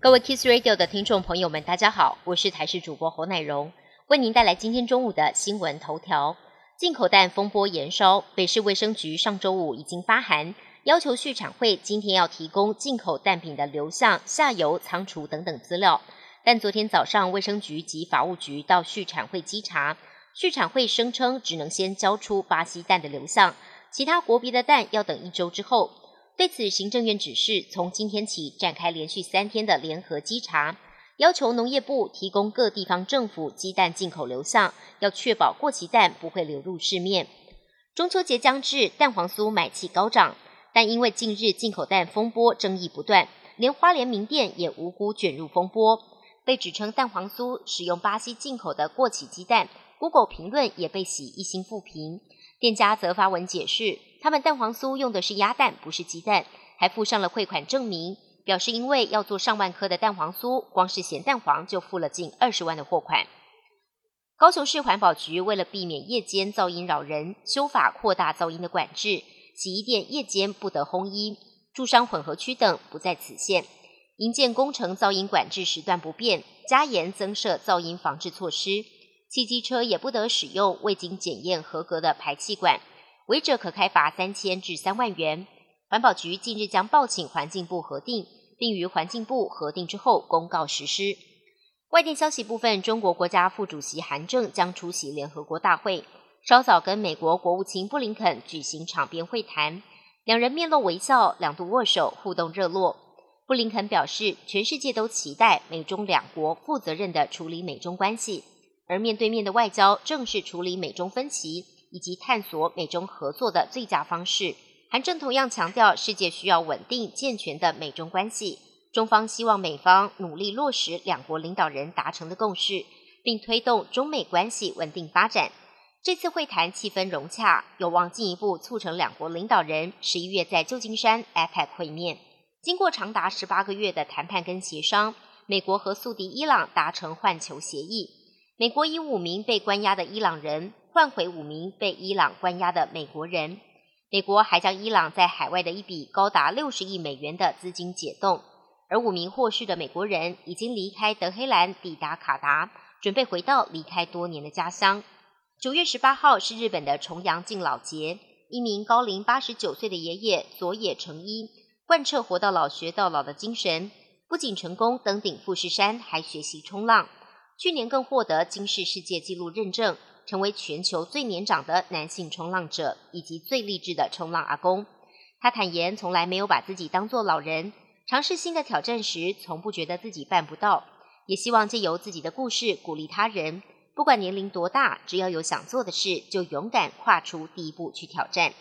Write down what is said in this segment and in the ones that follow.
各位 Kiss Radio 的听众朋友们，大家好，我是台视主播侯乃荣，为您带来今天中午的新闻头条。进口蛋风波延烧，北市卫生局上周五已经发函，要求畜产会今天要提供进口蛋品的流向、下游、仓储等等资料。但昨天早上，卫生局及法务局到畜产会稽查，畜产会声称只能先交出巴西蛋的流向，其他国别的蛋要等一周之后。对此，行政院指示从今天起展开连续三天的联合稽查，要求农业部提供各地方政府鸡蛋进口流向，要确保过期蛋不会流入市面。中秋节将至，蛋黄酥买气高涨，但因为近日进口蛋风波争议不断，连花莲名店也无辜卷入风波，被指称蛋黄酥使用巴西进口的过期鸡蛋，Google 评论也被洗一星负评。店家则发文解释，他们蛋黄酥用的是鸭蛋，不是鸡蛋，还附上了汇款证明，表示因为要做上万颗的蛋黄酥，光是咸蛋黄就付了近二十万的货款。高雄市环保局为了避免夜间噪音扰人，修法扩大噪音的管制，洗衣店夜间不得烘衣，住商混合区等不在此限。营建工程噪音管制时段不变，加严增设噪音防治措施。汽机车也不得使用未经检验合格的排气管，违者可开罚三千至三万元。环保局近日将报请环境部核定，并于环境部核定之后公告实施。外电消息部分，中国国家副主席韩正将出席联合国大会，稍早跟美国国务卿布林肯举行场边会谈，两人面露微笑，两度握手，互动热络。布林肯表示，全世界都期待美中两国负责任的处理美中关系。而面对面的外交正是处理美中分歧以及探索美中合作的最佳方式。韩正同样强调，世界需要稳定健全的美中关系，中方希望美方努力落实两国领导人达成的共识，并推动中美关系稳定发展。这次会谈气氛融洽，有望进一步促成两国领导人十一月在旧金山 APEC 会面。经过长达十八个月的谈判跟协商，美国和宿敌伊朗达成换球协议。美国以五名被关押的伊朗人换回五名被伊朗关押的美国人。美国还将伊朗在海外的一笔高达六十亿美元的资金解冻，而五名获释的美国人已经离开德黑兰，抵达卡达，准备回到离开多年的家乡。九月十八号是日本的重阳敬老节，一名高龄八十九岁的爷爷佐野诚一贯彻活到老学到老的精神，不仅成功登顶富士山，还学习冲浪。去年更获得金氏世界纪录认证，成为全球最年长的男性冲浪者以及最励志的冲浪阿公。他坦言，从来没有把自己当做老人，尝试新的挑战时，从不觉得自己办不到。也希望借由自己的故事鼓励他人，不管年龄多大，只要有想做的事，就勇敢跨出第一步去挑战。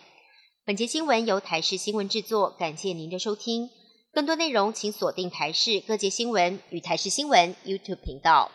本节新闻由台视新闻制作，感谢您的收听。更多内容请锁定台视各界新闻与台视新闻 YouTube 频道。